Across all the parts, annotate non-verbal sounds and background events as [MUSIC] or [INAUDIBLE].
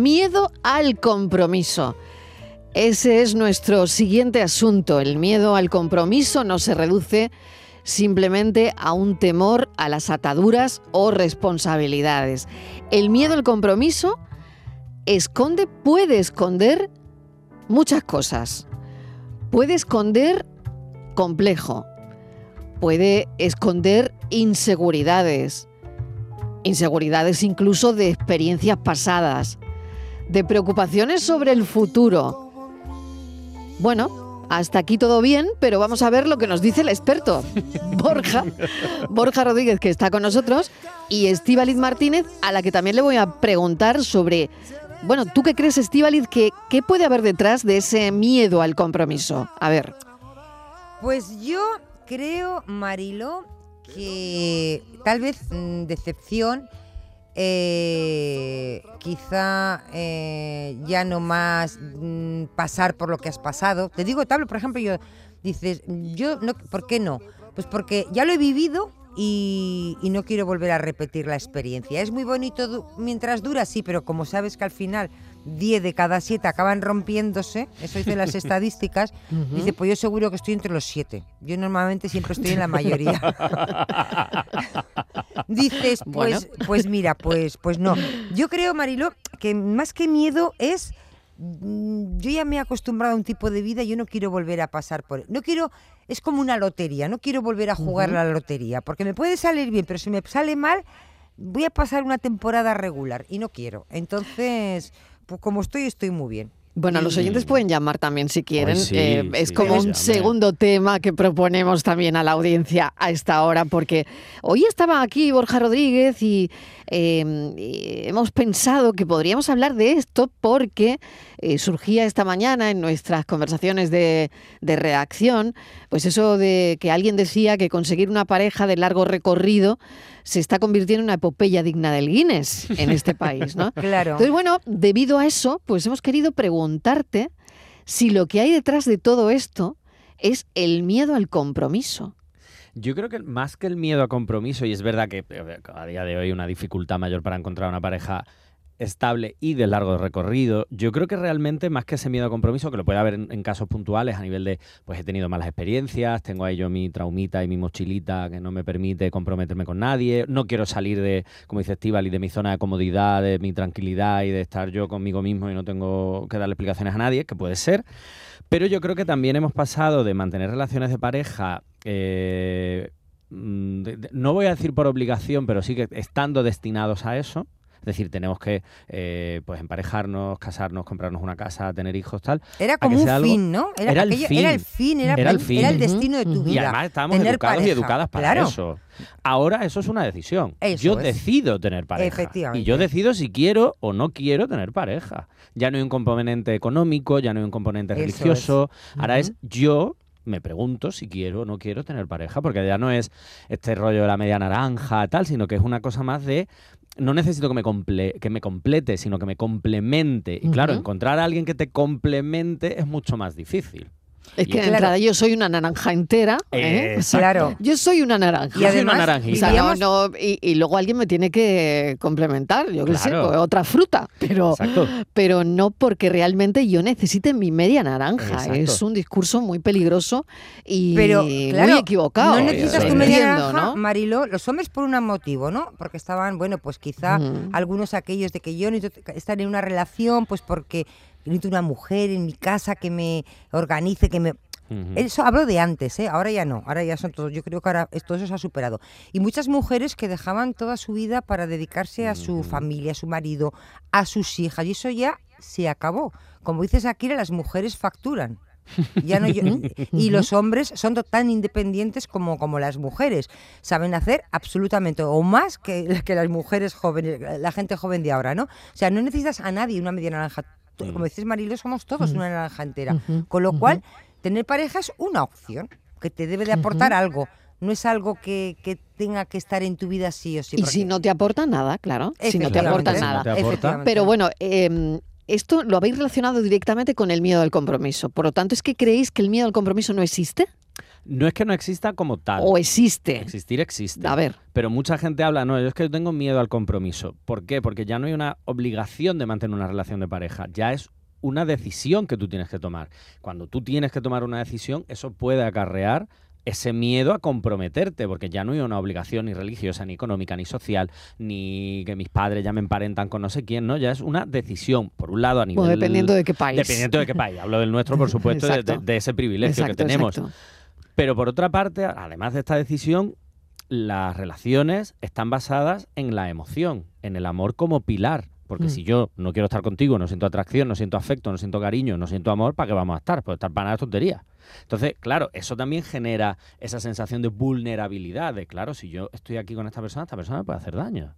miedo al compromiso. Ese es nuestro siguiente asunto. El miedo al compromiso no se reduce simplemente a un temor a las ataduras o responsabilidades. El miedo al compromiso esconde, puede esconder muchas cosas. Puede esconder complejo, puede esconder inseguridades, inseguridades incluso de experiencias pasadas, de preocupaciones sobre el futuro. Bueno, hasta aquí todo bien, pero vamos a ver lo que nos dice el experto, [LAUGHS] Borja, Borja Rodríguez, que está con nosotros, y Estíbaliz Martínez, a la que también le voy a preguntar sobre, bueno, ¿tú qué crees, Estíbaliz, que qué puede haber detrás de ese miedo al compromiso? A ver. Pues yo creo, Marilo, que tal vez mm, decepción, eh, quizá eh, ya no más mm, pasar por lo que has pasado. Te digo, te hablo, por ejemplo, yo dices, yo no, ¿por qué no? Pues porque ya lo he vivido y, no quiero volver a repetir la experiencia. Es muy bonito mientras dura, sí, pero como sabes que al final 10 de cada 7 acaban rompiéndose, eso dicen las [LAUGHS] estadísticas, dice, pues yo seguro que estoy entre los 7. Yo normalmente siempre estoy en la mayoría. [LAUGHS] Dices, pues, pues mira, pues, pues no. Yo creo, Marilo, que más que miedo es. mm, Yo ya me he acostumbrado a un tipo de vida y yo no quiero volver a pasar por. No quiero. Es como una lotería, no quiero volver a jugar la lotería, porque me puede salir bien, pero si me sale mal, voy a pasar una temporada regular y no quiero. Entonces, como estoy, estoy muy bien. Bueno, los oyentes pueden llamar también si quieren. Pues sí, Eh, es como un segundo tema que proponemos también a la audiencia a esta hora, porque hoy estaba aquí Borja Rodríguez y, eh, y hemos pensado que podríamos hablar de esto porque eh, surgía esta mañana en nuestras conversaciones de, de reacción, pues eso de que alguien decía que conseguir una pareja de largo recorrido se está convirtiendo en una epopeya digna del Guinness en este país, ¿no? [LAUGHS] Claro. Entonces, bueno, debido a eso, pues hemos querido preguntarte si lo que hay detrás de todo esto es el miedo al compromiso. Yo creo que más que el miedo a compromiso, y es verdad que eh, a día de hoy una dificultad mayor para encontrar una pareja estable y de largo recorrido, yo creo que realmente más que ese miedo a compromiso, que lo puede haber en, casos puntuales a nivel de, pues he tenido malas experiencias, tengo ahí yo mi traumita y mi mochilita que no me permite comprometerme con nadie, no quiero salir de, como dice Estíbal, y de mi zona de comodidad, de mi tranquilidad y de estar yo conmigo mismo y no tengo que darle explicaciones a nadie, que puede ser. Pero yo creo que también hemos pasado de mantener relaciones de pareja, eh, mm, no voy a decir por obligación, pero sí que estando destinados a eso. Es decir, tenemos que eh, pues emparejarnos, casarnos, comprarnos una casa, tener hijos, tal. Era como un algo- fin, ¿no? Era el aquello- fin. Era el fin, era, Era el el, fin. era el Ujú, destino de tu vida. Y además estábamos tener educados y educadas para Claro. eso. Ahora eso es una decisión. Eso yo es. decido tener pareja. Efectivamente. Y yo decido si quiero o no quiero tener pareja. Ya no hay un componente económico, ya no hay un componente Eso religioso. Ahora es yo me pregunto si quiero o no quiero tener pareja, porque ya no es este rollo de la media naranja, tal, sino que es una cosa más de no necesito que me, comple- que me complete, sino que me complemente. Y claro, encontrar a alguien que te complemente es mucho más difícil. Es que de claro. entrada yo soy una naranja entera. ¿eh? Exacto. Claro. Yo soy una naranja. Y además, una O sea, no, no, y, y luego alguien me tiene que complementar, yo qué sé, Claro. pues, otra fruta, pero, Exacto. pero no porque realmente yo necesite mi media naranja. Exacto. Es un discurso muy peligroso y Pero, claro, muy equivocado. No necesitas tu media naranja, ¿no? Marilo, los hombres por un motivo, ¿no? Porque estaban, bueno, pues quizá Mm. algunos aquellos de que yo necesito estar en una relación, pues porque necesito una mujer en mi casa que me organice, que me... Eso hablo de antes, ¿eh? ahora ya no, ahora ya son todos, yo creo que ahora todo eso se ha superado. Y muchas mujeres que dejaban toda su vida para dedicarse a su familia, a su marido, a sus hijas, y eso ya se acabó. Como dices aquí, las mujeres facturan. Ya no [LAUGHS] y los hombres son tan independientes como, como las mujeres. Saben hacer absolutamente o más que, [LAUGHS] que las mujeres jóvenes, la gente joven de ahora, ¿no? O sea, no necesitas a nadie una media naranja. Mm. Como dices, Marilo, somos todos una naranja entera. Con lo cual, tener pareja es una opción que te debe de aportar algo. No es algo que, que tenga que estar en tu vida sí o sí. y si no te aporta nada, claro, si no te aporta no nada. te aporta. Efectivamente. Pero bueno, eh, esto lo habéis relacionado directamente con el miedo al compromiso. Por lo tanto, ¿es que creéis que el miedo al compromiso no existe? No es que no exista como tal. ¿O existe? Existir existe. A ver. Pero mucha gente habla, no, yo es que yo tengo miedo al compromiso. ¿Por qué? Porque ya no hay una obligación de mantener una relación de pareja. Ya es una decisión que tú tienes que tomar. Cuando tú tienes que tomar una decisión, eso puede acarrear ese miedo a comprometerte, porque ya no hay una obligación ni religiosa, ni económica, ni social, ni que mis padres ya me emparentan con no sé quién, ¿no? Ya es una decisión, por un lado, a nivel... dependiendo de qué país. Dependiendo de qué país. Hablo del nuestro, por supuesto, de, [LAUGHS] ese privilegio que tenemos. Pero por otra parte, además de esta decisión, las relaciones están basadas en la emoción, en el amor como pilar. Porque mm. si yo no quiero estar contigo, no siento atracción, no siento afecto, no siento cariño, no siento amor, ¿para qué vamos a estar? Pues estar para nada tontería. Entonces, claro, eso también genera esa sensación de vulnerabilidad, de claro, si yo estoy aquí con esta persona, esta persona me puede hacer daño.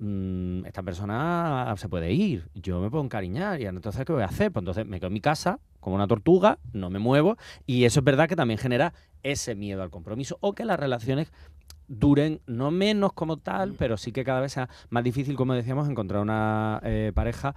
Mm, esta persona se puede ir, yo me puedo encariñar y entonces ¿qué voy a hacer? Pues entonces me quedo en mi casa como una tortuga, no me muevo y eso es verdad que también genera ese miedo al compromiso o que las relaciones duren no menos como tal, pero sí que cada vez sea más difícil, como decíamos, encontrar una eh, pareja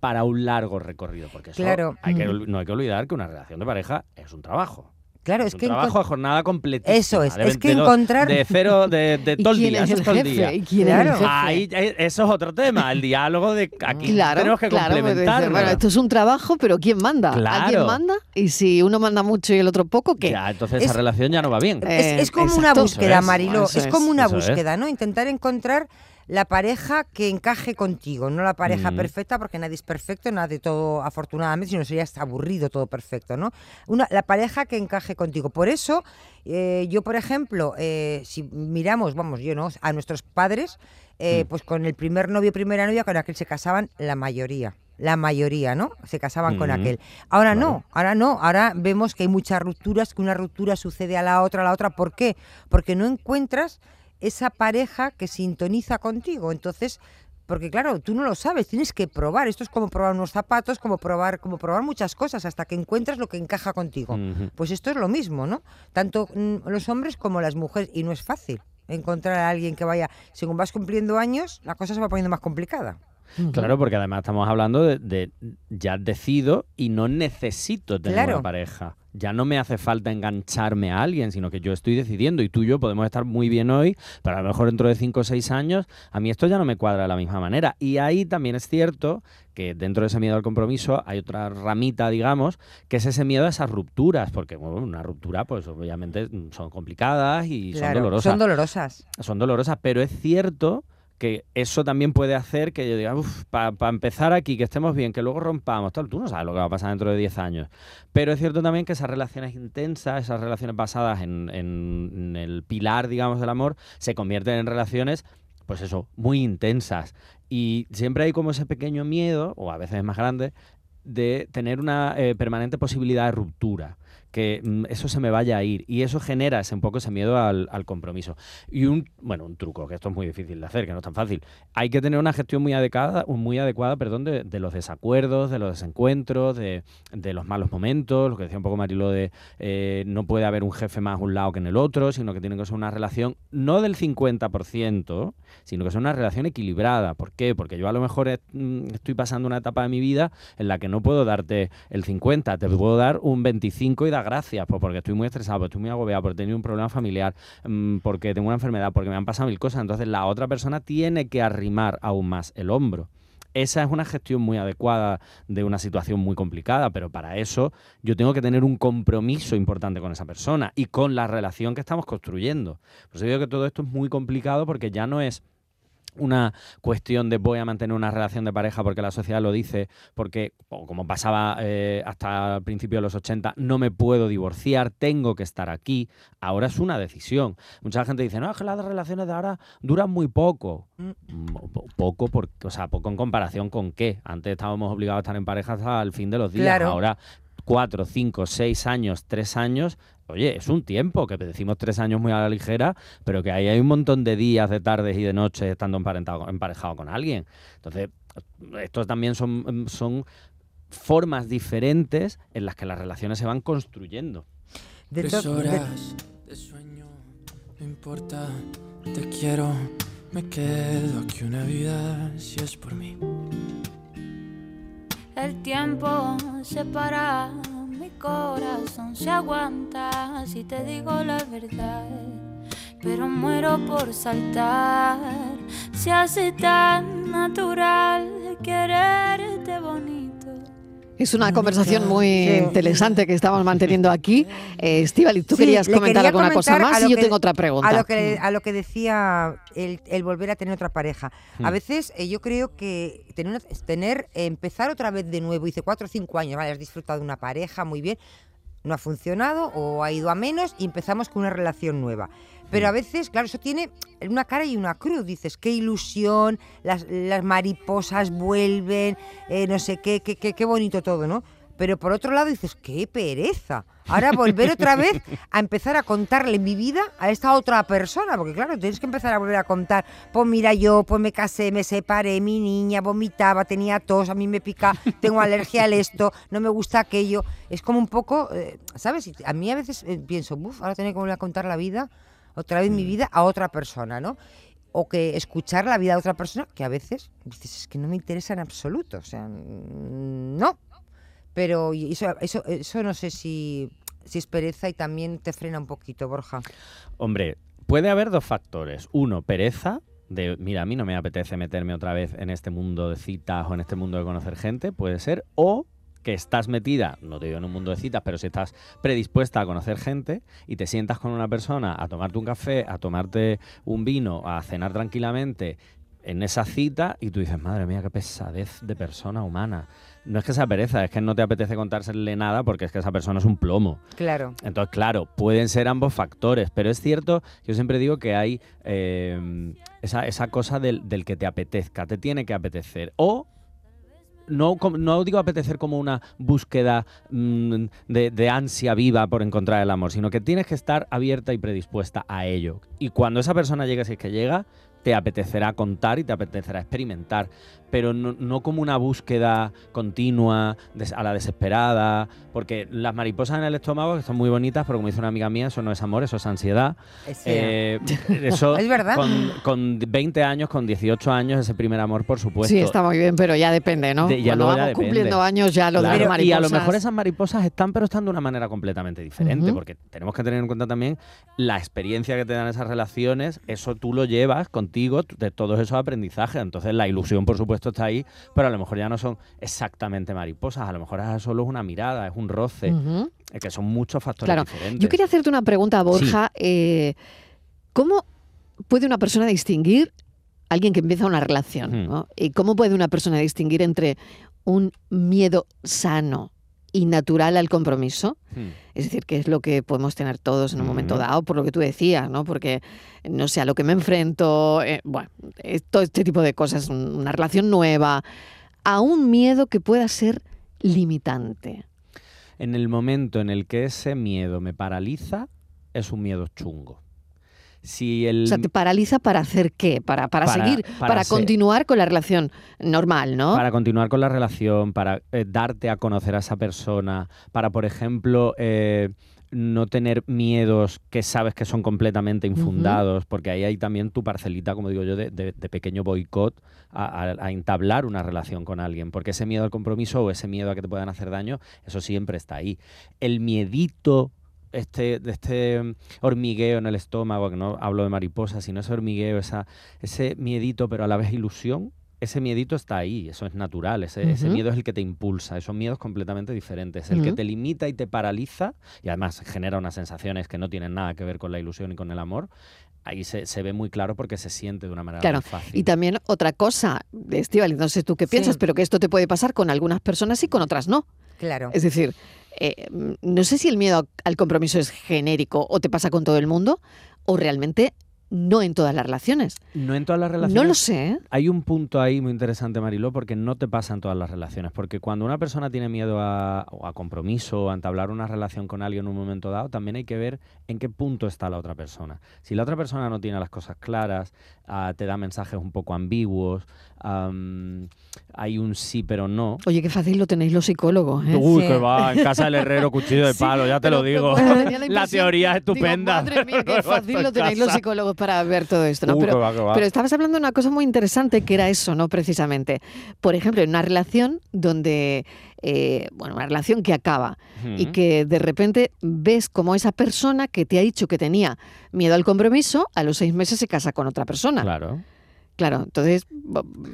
para un largo recorrido, porque eso hay que, no hay que olvidar que una relación de pareja es un trabajo. Claro, es, un que trabajo a jornada completa. Eso es, es que encontrar de cero de, de [LAUGHS] todo el día, es todo el día. claro. Ahí, eh, eso es otro tema, el diálogo de aquí tenemos que claro, complementar. Bueno, esto es un trabajo, pero ¿quién manda? ¿Alguien manda? Y si uno manda mucho y el otro poco, ¿qué? Ya, entonces esa relación ya no va bien. es, como una búsqueda, Marilo, es, como una búsqueda, ¿no? Intentar encontrar la pareja que encaje contigo, no la pareja mm. perfecta, porque nadie es perfecto, nadie todo afortunadamente, sino sería hasta aburrido todo perfecto, ¿no? Una, la pareja que encaje contigo. Por eso, eh, yo, por ejemplo, eh, si miramos, vamos, yo no, a nuestros padres, eh, mm. pues con el primer novio, primera novia, con aquel se casaban la mayoría la mayoría, ¿no? Se casaban con mm. aquel. Ahora no, ahora no, ahora vemos que hay muchas rupturas, que una ruptura sucede a la otra, a la otra. ¿Por qué? Porque no encuentras esa pareja que sintoniza contigo. Entonces, porque claro, tú no lo sabes, tienes que probar. Esto es como probar unos zapatos, como probar, como probar muchas cosas hasta que encuentras lo que encaja contigo. Pues esto es lo mismo, ¿no? Tanto mm, los hombres como las mujeres y no es fácil encontrar a alguien que vaya, según vas cumpliendo años, la cosa se va poniendo más complicada. Claro, porque además estamos hablando de, ya decido y no necesito tener una pareja. Ya no me hace falta engancharme a alguien, sino que yo estoy decidiendo y tú y yo podemos estar muy bien hoy, pero a lo mejor dentro de 5 o 6 años a mí esto ya no me cuadra de la misma manera. Y ahí también es cierto que dentro de ese miedo al compromiso hay otra ramita, digamos, que es ese miedo a esas rupturas, porque una ruptura pues obviamente son complicadas y son dolorosas. Son dolorosas. Son dolorosas, pero es cierto que eso también puede hacer que yo diga, para empezar aquí, que estemos bien, que luego rompamos, tal, tú no sabes lo que va a pasar dentro de 10 años. Pero es cierto también que esas relaciones intensas, esas relaciones basadas en, en el pilar, digamos, del amor, se convierten en relaciones, pues eso, muy intensas. Y siempre hay como ese pequeño miedo, o a veces es más grande, de tener una eh, permanente posibilidad de ruptura que mm, eso se me vaya a ir. Y eso genera ese, un poco ese miedo al, compromiso. Y un, bueno, un truco, que esto es muy difícil de hacer, que no es tan fácil. Hay que tener una gestión muy adecuada, muy adecuada perdón, de, los desacuerdos, de los desencuentros, de, los malos momentos, lo que decía un poco Marilo de eh, no puede haber un jefe más a un lado que en el otro, sino que tiene que ser una relación no del 50%, sino que sea una relación equilibrada. ¿Por qué? Porque yo a lo mejor mm, estoy pasando una etapa de mi vida en la que no puedo darte el 50, te puedo dar un 25 y dar gracias, pues porque estoy muy estresado, porque estoy muy agobiado, porque he tenido un problema familiar, mm, porque tengo una enfermedad, porque me han pasado mil cosas. Entonces la otra persona tiene que arrimar aún más el hombro. Esa es una gestión muy adecuada de una situación muy complicada, pero para eso yo tengo que tener un compromiso importante con esa persona y con la relación que estamos construyendo. Por eso digo que todo esto es muy complicado porque ya no es una cuestión de voy a mantener una relación de pareja porque la sociedad lo dice, porque, como pasaba eh, hasta el principio de los 80, no me puedo divorciar, tengo que estar aquí. Ahora es una decisión. Mucha gente dice, no, es que las relaciones de ahora duran muy poco. Mm. Poco, porque, o sea, poco en comparación con qué. Antes estábamos obligados a estar en pareja hasta el fin de los días. Ahora cuatro, cinco, seis años, tres años, oye, es un tiempo, que decimos tres años muy a la ligera, pero que ahí hay un montón de días, de tardes y de noches estando emparentado, emparejado con alguien. Entonces, estos también son, son formas diferentes en las que las relaciones se van construyendo. De Tres horas de sueño, no importa, te quiero, me quedo aquí una vida si es por mí. El tiempo se para corazón se aguanta si te digo la verdad. Pero muero por saltar, se hace tan natural bonito. Es una conversación muy interesante que estamos manteniendo aquí. Eh, Estivali, tú Sí, querías comentar quería alguna cosa comentar más y yo que- tengo otra pregunta. A lo que, a lo que decía el, el volver a tener otra pareja. A Hmm. veces eh, yo creo que tener, tener, eh, empezar otra vez de nuevo, dice cuatro o cinco años, vale, has disfrutado de una pareja, muy bien, no ha funcionado o ha ido a menos y empezamos con una relación nueva. Pero a veces, claro, eso tiene una cara y una cruz. Dices, qué ilusión, las, las mariposas vuelven, eh, no sé qué, qué, qué, qué bonito todo, ¿no? Pero por otro lado dices, qué pereza. Ahora volver otra vez a empezar a contarle mi vida a esta otra persona, porque claro, tienes que empezar a volver a contar, pues mira yo, pues me casé, me separé, mi niña vomitaba, tenía tos, a mí me pica, tengo alergia al esto, no me gusta aquello. Es como un poco, eh, ¿sabes? A mí a veces eh, pienso, uff, ahora tengo que volver a contar la vida, otra vez mi vida a otra persona, ¿no? O que escuchar la vida de otra persona, que a veces dices, es que no me interesa en absoluto, o sea, mm, no. Pero eso, eso, eso no sé si, si es pereza y también te frena un poquito, Borja. Hombre, puede haber dos factores. Uno, pereza. De, mira, a mí no me apetece meterme otra vez en este mundo de citas o en este mundo de conocer gente, puede ser. O que estás metida, no te digo en un mundo de citas, pero si estás predispuesta a conocer gente y te sientas con una persona a tomarte un café, a tomarte un vino, a cenar tranquilamente en esa cita y tú dices, madre mía, qué pesadez de persona humana. No es que sea pereza, es que no te apetece contársele nada porque es que esa persona es un plomo. Claro. Entonces, claro, pueden ser ambos factores, pero es cierto, yo siempre digo que hay eh, esa, esa cosa del, del que te apetezca, te tiene que apetecer. O no, no digo apetecer como una búsqueda mm, de, de ansia viva por encontrar el amor, sino que tienes que estar abierta y predispuesta a ello. Y cuando esa persona llegue, si es que llega, te apetecerá contar y te apetecerá experimentar, pero no, no como una búsqueda continua, a la desesperada, porque las mariposas en el estómago, que son muy bonitas, pero como dice una amiga mía, eso no es amor, eso es ansiedad. Ese- Eh, [LAUGHS] eso Es verdad. Con, con 20 años, con 18 años, ese primer amor, por supuesto. Sí, está muy bien, pero ya depende, ¿no? De- ya Cuando ya vamos depende. cumpliendo años ya lo de Claro, las mariposas. y a lo mejor esas mariposas están, pero están de una manera completamente diferente, porque tenemos que tener en cuenta también la experiencia que te dan esas relaciones, eso tú lo llevas contigo de todos esos aprendizajes, entonces la ilusión por supuesto está ahí, pero a lo mejor ya no son exactamente mariposas, a lo mejor es solo es una mirada, es un roce, es que son muchos factores Claro. diferentes. Yo quería hacerte una pregunta, Borja. eh, ¿Cómo puede una persona distinguir a alguien que empieza una relación? ¿no? ¿Y cómo puede una persona distinguir entre un miedo sano y natural al compromiso? Hmm. Es decir, que es lo que podemos tener todos en un momento dado, por lo que tú decías, ¿no? Porque no sé a lo que me enfrento, eh, bueno, eh, todo este tipo de cosas, un- una relación nueva, a un miedo que pueda ser limitante. En el momento en el que ese miedo me paraliza, es un miedo chungo. Si el O sea, te paraliza para hacer qué? Para, para, Para- seguir, para para, ser- continuar con la relación normal, ¿no? Para continuar con la relación, para eh, darte a conocer a esa persona, para, por ejemplo, eh, no tener miedos que sabes que son completamente infundados, porque ahí hay también tu parcelita, como digo yo, de, de- de pequeño boicot a, a- a entablar una relación con alguien, porque ese miedo al compromiso o ese miedo a que te puedan hacer daño, eso siempre está ahí. El miedito este, de este mm, hormigueo en el estómago, que no hablo de mariposas, sino ese hormigueo, esa, ese miedito, pero a la vez ilusión, ese miedito está ahí, eso es natural, ese, ese miedo es el que te impulsa, son miedos completamente diferentes, el que te limita y te paraliza y además genera unas sensaciones que no tienen nada que ver con la ilusión y con el amor, ahí se, se ve muy claro porque se siente de una manera Claro, muy fácil. Y también otra cosa, Estivali, no sé tú qué piensas, Sí. pero que esto te puede pasar con algunas personas y con otras no. Claro. Es decir, eh, no sé si el miedo al compromiso es genérico o te pasa con todo el mundo o realmente no en todas las relaciones. no en todas las relaciones. No lo sé. ¿eh? Hay un punto ahí muy interesante, Mariló, porque no te pasa en todas las relaciones. Porque cuando una persona tiene miedo a, o a compromiso o a entablar una relación con alguien en un momento dado, también hay que ver en qué punto está la otra persona. Si la otra persona no tiene las cosas claras, ah, te da mensajes un poco ambiguos, am, hay un sí pero no. Oye, qué fácil lo tenéis los psicólogos. ¿eh? Uy, Sí. que va, en casa del herrero, cuchillo de [LAUGHS] Sí, palo, ya te lo digo. la [LAUGHS] la teoría es Digo, estupenda. madre mía, qué [LAUGHS] fácil lo en tenéis los psicólogos. Para ver todo esto, ¿no? Uh, pero, que va, que va. pero estabas hablando de una cosa muy interesante que era eso, ¿no? Precisamente. Por ejemplo, en una relación donde, eh, bueno, una relación que acaba y que de repente ves como esa persona que te ha dicho que tenía miedo al compromiso, a los seis meses se casa con otra persona. Claro. Claro, entonces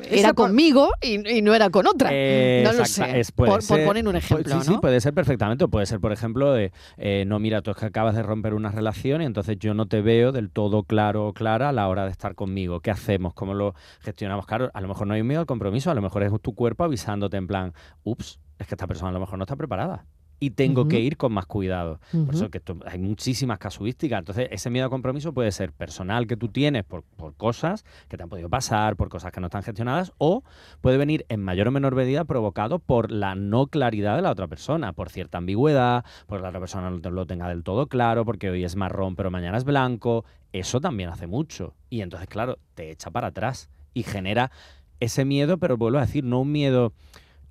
era conmigo y, y no era con otra. Eh, no lo exacta- sé. es- por, poner un ejemplo, sí, ¿no? sí, puede ser perfectamente. O puede ser, por ejemplo, de, eh, no, mira, tú es que acabas de romper una relación y entonces yo no te veo del todo claro o clara a la hora de estar conmigo. ¿Qué hacemos? ¿Cómo lo gestionamos? Claro, a lo mejor no hay un miedo al compromiso, a lo mejor es tu cuerpo avisándote en plan, ups, es que esta persona a lo mejor no está preparada. Y tengo que ir con más cuidado. Por Ujú. eso que esto- hay muchísimas casuísticas. Entonces, ese miedo al compromiso puede ser personal que tú tienes por, por cosas que te han podido pasar, por cosas que no están gestionadas, o puede venir en mayor o menor medida provocado por la no claridad de la otra persona, por cierta ambigüedad, por la otra persona no lo tenga del todo claro, porque hoy es marrón pero mañana es blanco. Eso también hace mucho. Y entonces, claro, te echa para atrás y genera ese miedo, pero vuelvo a decir, no un miedo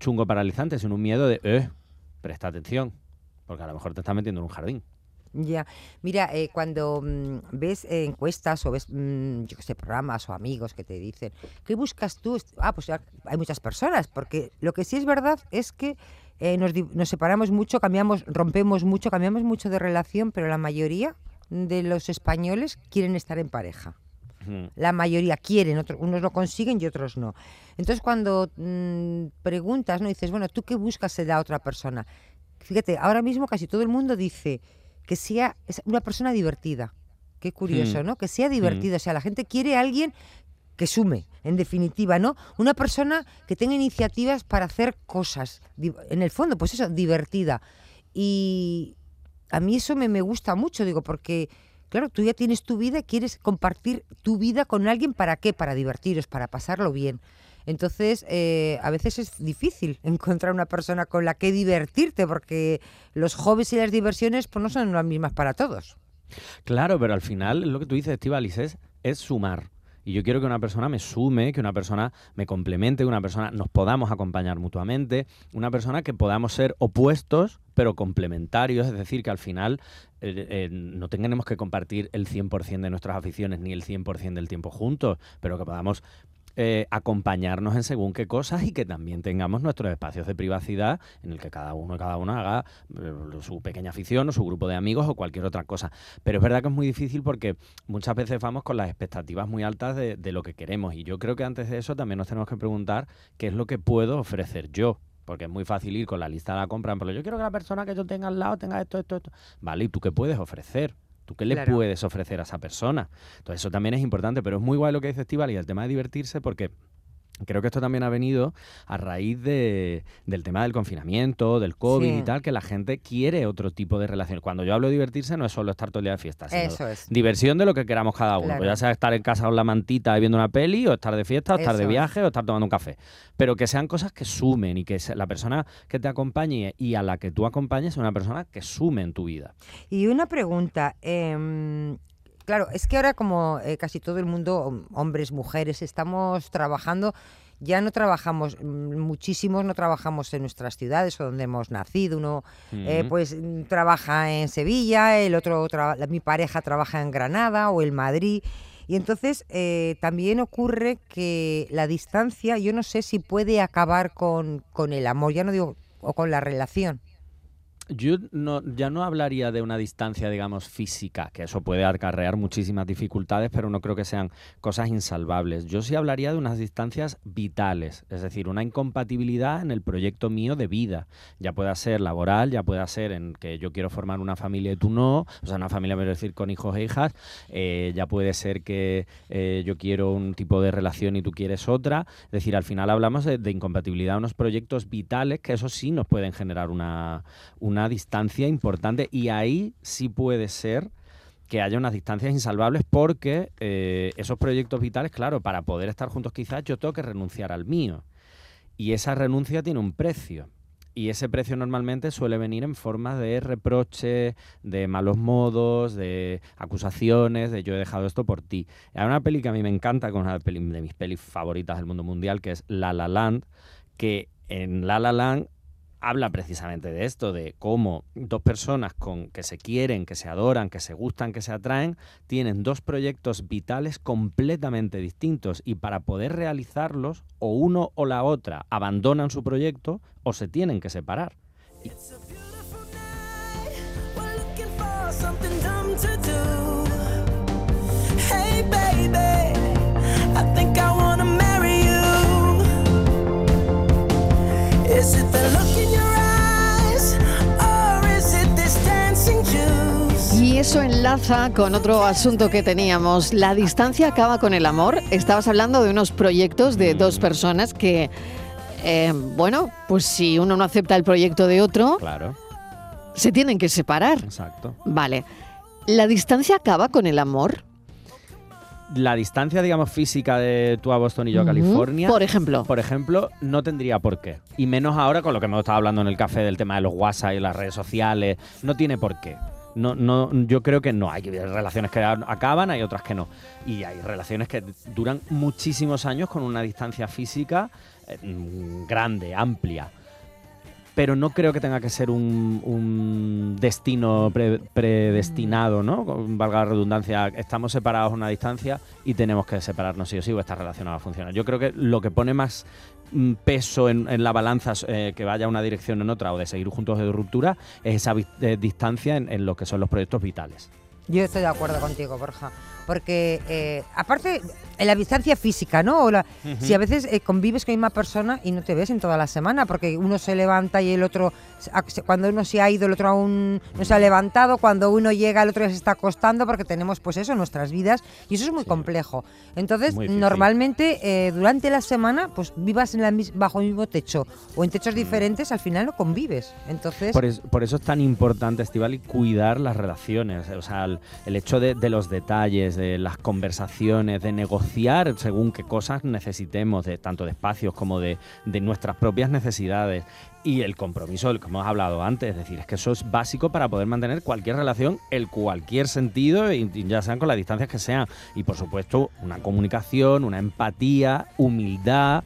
chungo paralizante, sino un miedo de, eh, presta atención, porque a lo mejor te estás metiendo en un jardín. Ya, mira, eh, cuando mm, ves eh, encuestas o ves, mm, yo qué sé, programas o amigos que te dicen, ¿qué buscas tú? Ah, pues hay muchas personas, porque lo que sí es verdad es que eh, nos, nos separamos mucho, cambiamos, rompemos mucho, cambiamos mucho de relación, pero la mayoría de los españoles quieren estar en pareja. La mayoría quieren, otro- unos lo consiguen y otros no. Entonces cuando mm, preguntas, no dices, bueno, ¿tú qué buscas de la otra persona? Fíjate, ahora mismo casi todo el mundo dice que sea una persona divertida. Qué curioso, Hmm. ¿no? Que sea divertida. O sea, la gente quiere a alguien que sume, en definitiva, ¿no? Una persona que tenga iniciativas para hacer cosas. En el fondo, pues eso, divertida. Y a mí eso me, me gusta mucho, digo, porque, claro, tú ya tienes tu vida, quieres compartir tu vida con alguien, ¿para qué? Para divertiros, para pasarlo bien. Entonces, eh, a veces es difícil [LAUGHS] encontrar una persona con la que divertirte, porque los hobbies y las diversiones pues no son las mismas para todos. Claro, pero al final lo que tú dices, Estivalis, es, es sumar. Y yo quiero que una persona me sume, que una persona me complemente, que una persona nos podamos acompañar mutuamente, una persona que podamos ser opuestos pero complementarios, es decir, que al final eh, eh, no tengamos que compartir el 100% de nuestras aficiones ni el 100% del tiempo juntos, pero que podamos eh, acompañarnos en según qué cosas y que también tengamos nuestros espacios de privacidad en el que cada uno cada uno haga eh, su pequeña afición o su grupo de amigos o cualquier otra cosa. Pero es verdad que es muy difícil porque muchas veces vamos con las expectativas muy altas de, de lo que queremos y yo creo que antes de eso también nos tenemos que preguntar qué es lo que puedo ofrecer yo. Porque es muy fácil ir con la lista de la compra, pero yo quiero que la persona que yo tenga al lado tenga esto, esto, esto. Vale, ¿y tú qué puedes ofrecer? ¿Tú qué le Claro. puedes ofrecer a esa persona? Entonces eso también es importante, pero es muy guay lo que dice Estival y el tema de divertirse porque creo que esto también ha venido a raíz de, del tema del confinamiento, del COVID Sí. y tal, que la gente quiere otro tipo de relación. Cuando yo hablo de divertirse no es solo estar todo el día de fiesta, sino Eso es. diversión de lo que queramos cada uno. Claro. Pues ya sea estar en casa con la mantita y viendo una peli, o estar de fiesta, o estar de es. viaje, o estar tomando un café. Pero que sean cosas que sumen y que la persona que te acompañe y a la que tú acompañes sea una persona que sume en tu vida. Y una pregunta. em, claro, es que ahora como eh, casi todo el mundo, hom- hombres, mujeres, estamos trabajando, ya no trabajamos, mm, muchísimos no trabajamos en nuestras ciudades o donde hemos nacido. Uno eh, Mm. pues mm, trabaja en Sevilla, el otro, mi pareja trabaja en Granada o en Madrid. Y entonces eh, también ocurre que la distancia, yo no sé si puede acabar con, con el amor, ya no digo, o con la relación. Yo no, ya no hablaría de una distancia, digamos, física, que eso puede acarrear muchísimas dificultades, pero no creo que sean cosas insalvables. Yo sí hablaría de unas distancias vitales, es decir, una incompatibilidad en el proyecto mío de vida. Ya pueda ser laboral, ya pueda ser en que yo quiero formar una familia y tú no, o sea, una familia, quiero decir, con hijos e hijas, eh, ya puede ser que eh, yo quiero un tipo de relación y tú quieres otra. Es decir, al final hablamos de, de incompatibilidad, unos proyectos vitales que eso sí nos pueden generar una, una distancia importante y ahí sí puede ser que haya unas distancias insalvables porque eh, esos proyectos vitales, claro, para poder estar juntos quizás yo tengo que renunciar al mío. Y esa renuncia tiene un precio. Y ese precio normalmente suele venir en forma de reproche, de malos modos, de acusaciones, de yo he dejado esto por ti. Hay una peli que a mí me encanta, que es una de mis pelis favoritas del mundo mundial, que es La La Land, que en La La Land habla precisamente de esto, de cómo dos personas con, que se quieren, que se adoran, que se gustan, que se atraen, tienen dos proyectos vitales completamente distintos y para poder realizarlos, o uno o la otra abandonan su proyecto o se tienen que separar. Y eso enlaza con otro asunto que teníamos. La distancia acaba con el amor. Estabas hablando de unos proyectos de dos personas que, eh, bueno, pues si uno no acepta el proyecto de otro, Claro, se tienen que separar. exacto. Vale. ¿La distancia acaba con el amor? La distancia, digamos, física de tú a Boston y yo a. California. Por ejemplo. Por ejemplo, no tendría por qué. Y menos ahora con lo que hemos estado hablando en el café del tema de los WhatsApp y las redes sociales. No tiene por qué. No, no, yo creo que no. Hay relaciones que acaban, hay otras que no. Y hay relaciones que duran muchísimos años con una distancia física eh, mm, grande, amplia. Pero no creo que tenga que ser un, un destino pre- predestinado, ¿no? Valga la redundancia, estamos separados a una distancia y tenemos que separarnos sí o sí o esta relación va a funcionar. Yo creo que lo que pone más mm, peso en, en la balanza eh, que vaya una dirección o en otra o de seguir juntos de ruptura es esa eh, distancia en lo que son los proyectos vitales. Yo estoy de acuerdo contigo, Borja. Porque, eh, aparte, en la distancia física, ¿no? O la- Si a veces eh, convives con la misma persona y no te ves en toda la semana, porque uno se levanta y el otro, se- cuando uno se ha ido, el otro aún no se ha levantado, cuando uno llega, el otro ya se está acostando, porque tenemos, pues eso, nuestras vidas, y eso es muy Sí. complejo. Entonces, Muy normalmente, eh, durante la semana, pues vivas en la bajo el mismo techo o en Mm. techos diferentes, al final no convives. Entonces, Por, es- por eso es tan importante, Estival, cuidar las relaciones. O sea, el, el hecho de, de los detalles, de las conversaciones, de negociar según qué cosas necesitemos, de, tanto de espacios como de, de nuestras propias necesidades. Y el compromiso del que hemos hablado antes, es decir, es que eso es básico para poder mantener cualquier relación en cualquier sentido, ya sean con las distancias que sean. Y por supuesto, una comunicación, una empatía, humildad.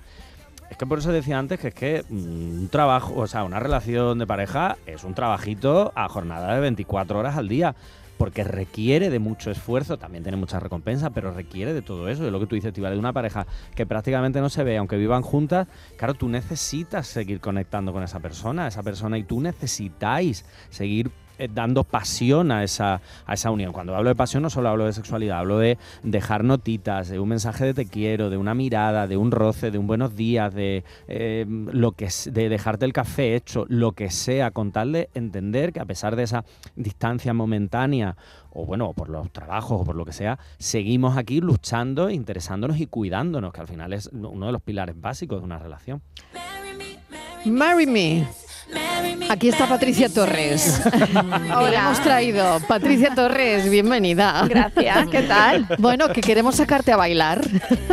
Es que por eso decía antes que es que mm, un trabajo, o sea, una relación de pareja es un trabajito a jornada de 24 horas al día. Porque requiere de mucho esfuerzo, también tiene mucha recompensa, pero requiere de todo eso. Es lo que tú dices, Tibal, de una pareja que prácticamente no se ve, aunque vivan juntas, claro, tú necesitas seguir conectando con esa persona, esa persona, y tú necesitáis seguir dando pasión a esa, a esa unión. Cuando hablo de pasión no solo hablo de sexualidad, hablo de dejar notitas, de un mensaje de te quiero, de una mirada, de un roce, de un buenos días, de eh, lo que de dejarte el café hecho, lo que sea, con tal de entender que a pesar de esa distancia momentánea o bueno, por los trabajos o por lo que sea, seguimos aquí luchando, interesándonos y cuidándonos, que al final es uno de los pilares básicos de una relación. Marry me. Aquí está Patricia Torres. [LAUGHS] Hola. hemos traído. Patricia Torres, bienvenida. Gracias, ¿qué tal? Bueno, que queremos sacarte a bailar.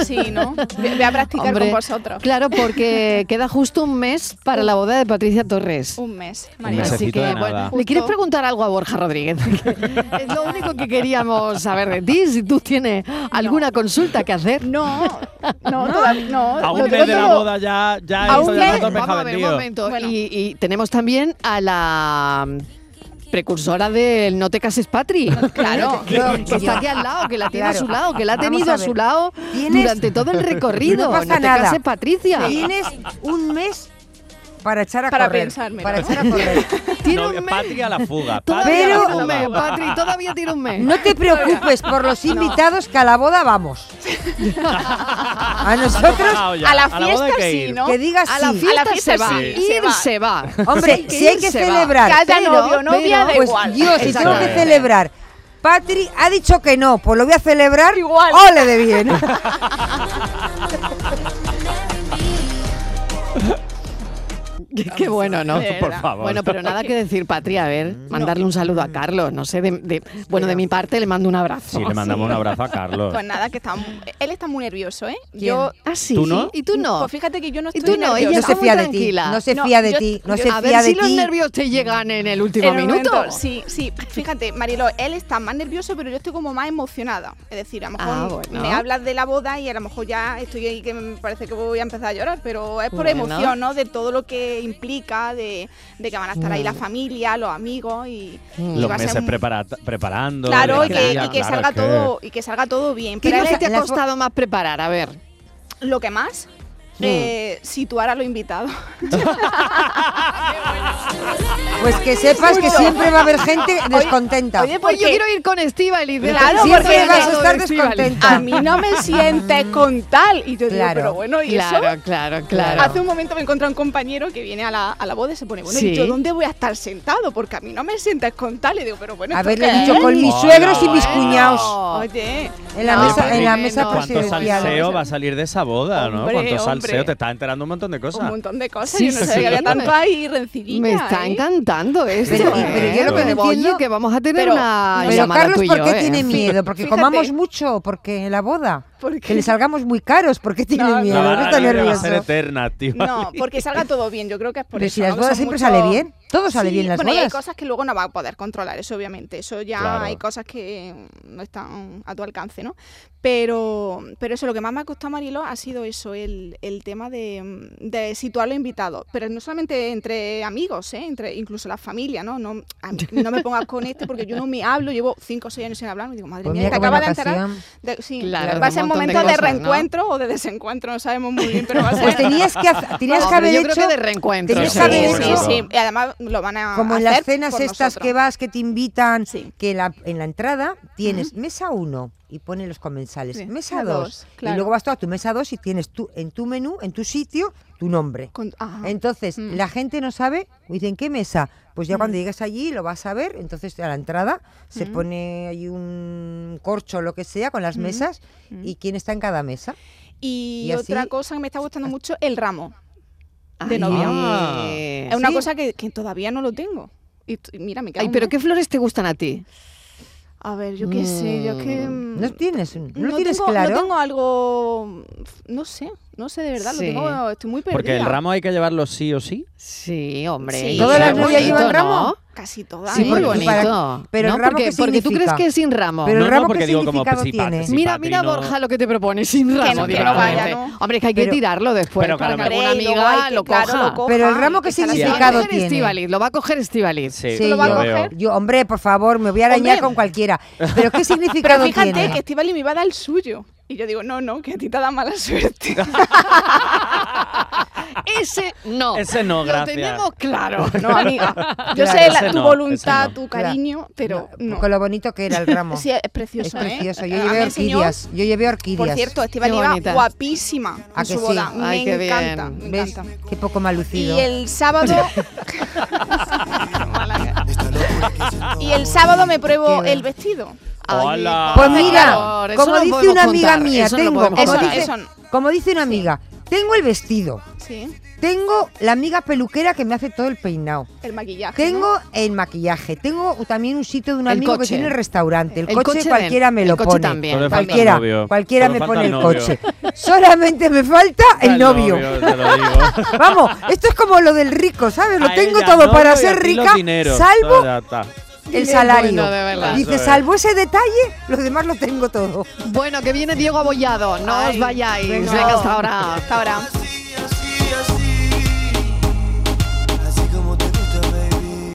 Sí, ¿no? Voy a practicar Hombre, con vosotros. Claro, porque queda justo un mes para la boda de Patricia Torres. Un mes, María. Así que, de bueno, nada. ¿le quieres preguntar algo a Borja Rodríguez? [LAUGHS] es lo único que queríamos saber de ti, si tú tienes alguna consulta que hacer. No, [LAUGHS] no, todavía no. A un mes de la boda ya, ya A un mes- Vamos a ver, un momento. Bueno. Y, y tenemos también a la precursora del No te cases Patri. Claro. [LAUGHS] que, que está aquí al lado, que la tiene a Claro. su lado, que la ha tenido a a su lado Tienes- durante todo el [LAUGHS] recorrido. No pasa te nada. cases Patricia. Tienes un mes para echar a Para correr. pensármelo. Para echar a correr. Tiene No, un mes. Patri a la fuga. Todavía Pero- tiene un mes. Patri, todavía tiene un mes. No te preocupes por los [LAUGHS] invitados que a la boda vamos. [LAUGHS] A nosotros, ya. A la boda hay fiesta que sí, ir. ¿no? que digas A la sí. fiesta, A la fiesta se va. sí, Ir se va. [LAUGHS] Hombre, Sí, si hay ir que se va. celebrar. Que haya Pero- novio o novia, da pero- Pues igual. yo, si tengo que Exactamente. celebrar, Patri ha dicho que no, pues lo voy a celebrar. Igual. ¡Ole de bien! [LAUGHS] Qué bueno, ¿no? Por favor. Bueno, pero nada que decir, Patri. A ver, mandarle un saludo a Carlos. No sé, de, de- bueno, de mi parte le mando un abrazo. Sí, le mandamos un abrazo a Carlos. Pues nada, que está, mu- él está muy nervioso, ¿eh? Yo, ¿Ah, sí? ¿Tú no? ¿Y tú no? Pues fíjate que yo no ¿Y estoy tú no? nerviosa. Ella No se fía de ti, no se No, fía de ti, no se a fía ver de si los ti. nervios te llegan en el último En el minuto. momento, sí, sí. Fíjate, Marilo, él está más nervioso, pero yo estoy como más emocionada. Es decir, a lo mejor Ah, bueno. me hablas de la boda y a lo mejor ya estoy ahí que me parece que voy a empezar a llorar, pero es por Bueno. emoción, ¿no? De todo lo que implica de, de que van a estar ahí la familia, los amigos y, y Los va a ser meses un- prepara- preparando. Claro, y que, tía, y que claro, salga es que- todo y que salga todo bien. ¿Qué Pero te ha costado más preparar? A ver. lo que más Mm. eh, situar a los invitados. [LAUGHS] Pues que sepas que siempre va a haber gente descontenta. Oye, Pues yo quiero ir con la Claro, Siempre porque vas a estar descontenta. a mí no me sientes con tal. Y yo digo, pero bueno, ¿y eso? Claro, claro, claro. Hace un momento me encontré un compañero que viene a la, a la boda y se pone, bueno, Sí. ¿y yo dónde voy a estar sentado? Porque a mí no me sientes con tal. Y digo, pero bueno, ¿esto Haberle dicho con mis Hola, suegros y mis bueno. cuñados. Oye, En la No, mesa, en la mesa ¿Cuánto presidencial. salseo va a salir de esa boda, no? ¿Cuánto hombre. salseo? Te estás enterando un montón de cosas. un montón de cosas. Sí, yo no sí, sabía que había sí. tanto ahí rencillilla. Me está ¿eh? Encantando esto. Pero- ¿eh? pero yo lo que no entiendo- que vamos a tener Pero- una Pero llamada Carlos, ¿por qué ¿eh? tiene miedo? Porque Fíjate. comamos mucho, porque en la boda. [LAUGHS] ¿Por Que le salgamos muy caros, ¿por qué tiene No, no, miedo? ¿No barra está nervioso? ser eterna, tío. No, [LAUGHS] porque salga todo bien. Yo creo que es por Pero eso. si las ¿no? Bodas siempre muchos- sale bien, todo sale Sí, bien en las bueno, y hay bodas. cosas que luego no va a poder controlar, eso obviamente. Eso ya Claro. hay cosas que no están a tu alcance, ¿no? Pero, pero eso, lo que más me ha costado, Marilo, ha sido eso, el, el tema de, de situar los invitados. Pero no solamente entre amigos, ¿eh? entre incluso la familia, ¿no? No, a mí- no me pongas con este porque yo no me hablo, llevo 5 o 6 años sin hablar y digo, madre Pues mía, te acabas de enterar. de- sí, Claro, va a ser un de momento de, reencuentro o de desencuentro, no sabemos muy bien, pero va a ser. Pues tenías que, hacer- tenías que haber yo hecho... creo que de reencuentro. tenías Sí, que haber sí, hecho- sí. Y además lo van a Como en las cenas estas nosotros. que vas, que te invitan, Sí. que la, en la entrada tienes mesa 1 y pone los comensales, Sí, mesa mesa 2, dos, claro. y luego vas tú a tu mesa 2 y tienes tú, en tu menú, en tu sitio, tu nombre. Con-. Entonces, Mm. la gente no sabe, dicen, ¿qué mesa? Pues ya cuando llegues allí lo vas a ver, entonces a la entrada se Mm. pone ahí un corcho o lo que sea con las Mm. mesas Mm. y quién está en cada mesa. Y, Y así- otra cosa que me está gustando mucho, el ramo. de novia. Ah. Es una ¿Sí? cosa que, que todavía no lo tengo. Y, mira, me Ay, pero. ¿qué flores te gustan a ti? A ver, yo qué sé, yo que... Mm. mm, ¿No tienes, no lo tienes tengo, claro? No tengo algo... No sé, no sé de verdad, Sí. lo tengo, estoy muy perdida. Porque el ramo hay que llevarlo sí o sí. Sí, hombre. Sí. ¿Todas las novias llevan ¿no? ramo? Casi todas. Sí, muy bonito. para- pero el ¿no? ramo, porque, ¿qué porque tú crees significa? que es sin ramo. Pero el no, ramo, no, porque ¿qué digo como significado si tiene? si Mira, mira Borja lo que te propone sin ramo. no, que no vaya, ¿no? Hombre, que hay que Pero- tirarlo después Pero para claro, que alguna amiga que- lo claro, coja. lo coja Pero el ramo, ¿qué que sale Lo va a significado coger tiene? Lo va a coger Estíbaliz. Sí, Sí, lo va a coger? Yo, hombre, por favor, me voy a arañar con cualquiera. Pero ¿qué [LAUGHS] Pero significado fíjate tiene? que Estivali me iba a dar el suyo. Y yo digo, no, no, que a ti te da mala [LAUGHS] suerte. [LAUGHS] Ese no. Ese no, Lo gracias. tenemos claro. [LAUGHS] No, amiga. Yo Claro, sé la- tu no, voluntad, no. tu cariño, pero no. Con lo bonito que era el ramo. Sí, es es precioso, ¿eh? precioso. Yo llevé orquídeas. Yo llevé orquídeas. Por cierto, Qué iba guapísima ¿A en que su sí? boda. Ay, me qué encanta, bien. me ¿Ves? encanta. Qué poco mal lucido. Y el sábado. y el sábado me pruebo el vestido. Hola. Pues mira, favor, como no dice una amiga contar, mía, no tengo, como Eso, dice, eso. como dice una amiga, tengo el vestido, Sí, tengo la amiga peluquera que me hace todo el peinado, el maquillaje. tengo ¿no? el maquillaje, tengo también un sitio de un El amigo coche. que tiene restaurante, el, El coche, coche cualquiera me el lo coche pone. también. Solo le falta el Cualquiera, novio. cualquiera Solo me falta pone el el novio. coche. Solamente me falta el novio. te lo digo. [LAUGHS] Vamos, esto es como lo del rico, ¿sabes? Lo A tengo ella todo novio para ser rica, salvo. El salario. Bueno, de verdad. Dice, salvo ese detalle, lo demás lo tengo todo. Bueno, que viene Diego Abollado. No Ay, os vayáis. venga. Venga, hasta ahora. Hasta ahora.